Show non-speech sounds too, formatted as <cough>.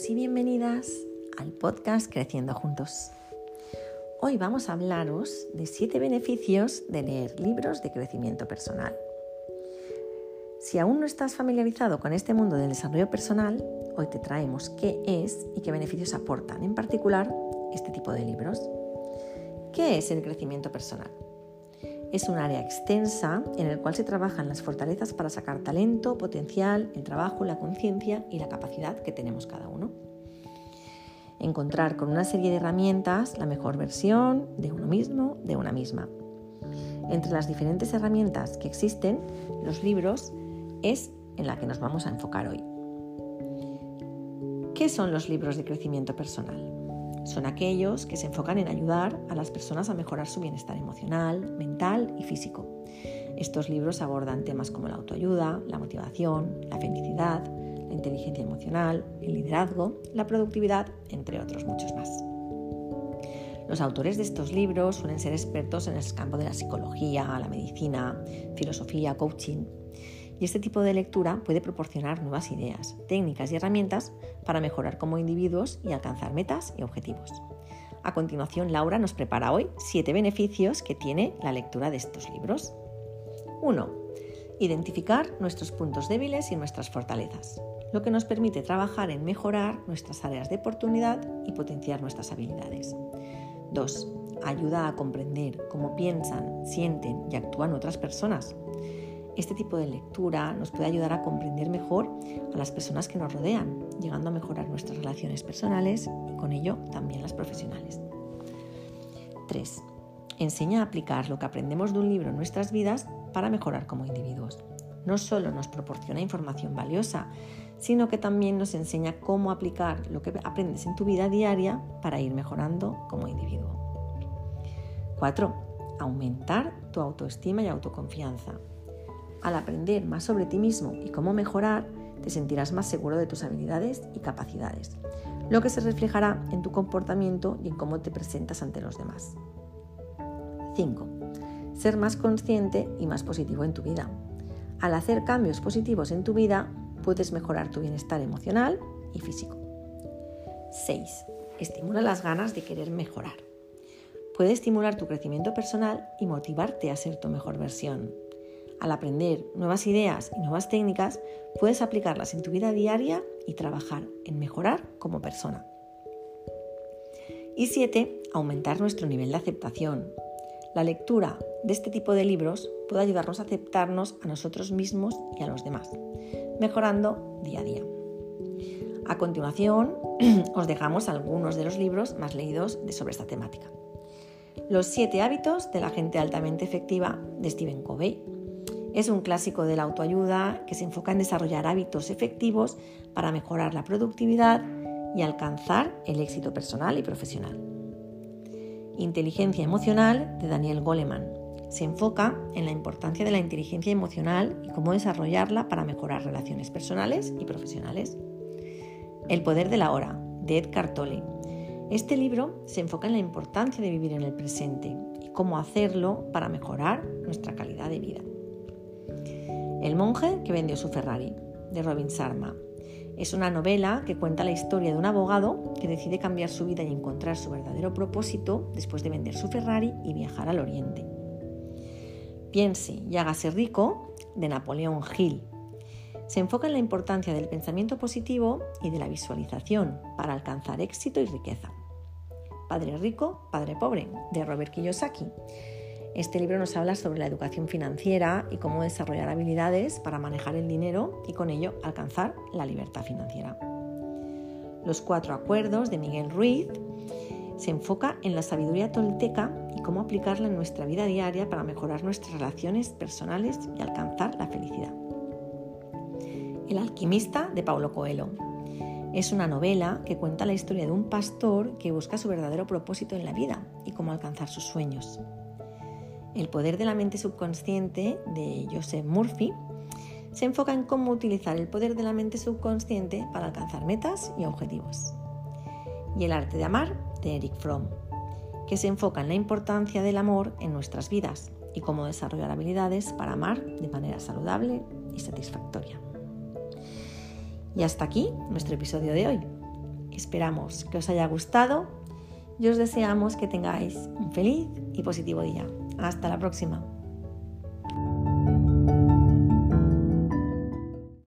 Y bienvenidas al podcast Creciendo Juntos. Hoy vamos a hablaros de siete beneficios de leer libros de crecimiento personal. Si aún no estás familiarizado con este mundo del desarrollo personal, hoy te traemos qué es y qué beneficios aportan, en particular, este tipo de libros. ¿Qué es el crecimiento personal? Es un área extensa en el cual se trabajan las fortalezas para sacar talento, potencial, el trabajo, la conciencia y la capacidad que tenemos cada uno. Encontrar con una serie de herramientas la mejor versión de uno mismo, de una misma. Entre las diferentes herramientas que existen, los libros es en la que nos vamos a enfocar hoy. ¿Qué son los libros de crecimiento personal? Son aquellos que se enfocan en ayudar a las personas a mejorar su bienestar emocional, mental y físico. Estos libros abordan temas como la autoayuda, la motivación, la felicidad, la inteligencia emocional, el liderazgo, la productividad, entre otros muchos más. Los autores de estos libros suelen ser expertos en el campo de la psicología, la medicina, filosofía, coaching, y este tipo de lectura puede proporcionar nuevas ideas, técnicas y herramientas para mejorar como individuos y alcanzar metas y objetivos. A continuación, Laura nos prepara hoy siete beneficios que tiene la lectura de estos libros. 1. Identificar nuestros puntos débiles y nuestras fortalezas, lo que nos permite trabajar en mejorar nuestras áreas de oportunidad y potenciar nuestras habilidades. 2. Ayuda a comprender cómo piensan, sienten y actúan otras personas, este tipo de lectura nos puede ayudar a comprender mejor a las personas que nos rodean, llegando a mejorar nuestras relaciones personales y con ello también las profesionales. 3. Enseña a aplicar lo que aprendemos de un libro en nuestras vidas para mejorar como individuos. No solo nos proporciona información valiosa, sino que también nos enseña cómo aplicar lo que aprendes en tu vida diaria para ir mejorando como individuo. 4. Aumentar tu autoestima y autoconfianza. Al aprender más sobre ti mismo y cómo mejorar, te sentirás más seguro de tus habilidades y capacidades, lo que se reflejará en tu comportamiento y en cómo te presentas ante los demás. 5. Ser más consciente y más positivo en tu vida. Al hacer cambios positivos en tu vida, puedes mejorar tu bienestar emocional y físico. 6. Estimula las ganas de querer mejorar. Puede estimular tu crecimiento personal y motivarte a ser tu mejor versión, al aprender nuevas ideas y nuevas técnicas, puedes aplicarlas en tu vida diaria y trabajar en mejorar como persona. Y 7. Aumentar nuestro nivel de aceptación. La lectura de este tipo de libros puede ayudarnos a aceptarnos a nosotros mismos y a los demás, mejorando día a día. A continuación, <clears throat> os dejamos algunos de los libros más leídos sobre esta temática. Los siete hábitos de la gente altamente efectiva de Stephen Covey, es un clásico de la autoayuda que se enfoca en desarrollar hábitos efectivos para mejorar la productividad y alcanzar el éxito personal y profesional. Inteligencia emocional de Daniel Goleman. Se enfoca en la importancia de la inteligencia emocional y cómo desarrollarla para mejorar relaciones personales y profesionales. El poder de la hora de Ed Cartole. Este libro se enfoca en la importancia de vivir en el presente y cómo hacerlo para mejorar nuestra calidad de vida. El monje que vendió su Ferrari, de Robin Sharma. Es una novela que cuenta la historia de un abogado que decide cambiar su vida y encontrar su verdadero propósito después de vender su Ferrari y viajar al Oriente. Piense y hágase rico, de Napoleón Hill. Se enfoca en la importancia del pensamiento positivo y de la visualización para alcanzar éxito y riqueza. Padre rico, padre pobre, de Robert Kiyosaki este libro nos habla sobre la educación financiera y cómo desarrollar habilidades para manejar el dinero y con ello alcanzar la libertad financiera. Los cuatro acuerdos de Miguel Ruiz se enfoca en la sabiduría tolteca y cómo aplicarla en nuestra vida diaria para mejorar nuestras relaciones personales y alcanzar la felicidad. El alquimista de Paulo Coelho. Es una novela que cuenta la historia de un pastor que busca su verdadero propósito en la vida y cómo alcanzar sus sueños. El poder de la mente subconsciente de Joseph Murphy se enfoca en cómo utilizar el poder de la mente subconsciente para alcanzar metas y objetivos. Y el arte de amar de Eric Fromm, que se enfoca en la importancia del amor en nuestras vidas y cómo desarrollar habilidades para amar de manera saludable y satisfactoria. Y hasta aquí nuestro episodio de hoy. Esperamos que os haya gustado y os deseamos que tengáis un feliz y positivo día. Hasta la próxima.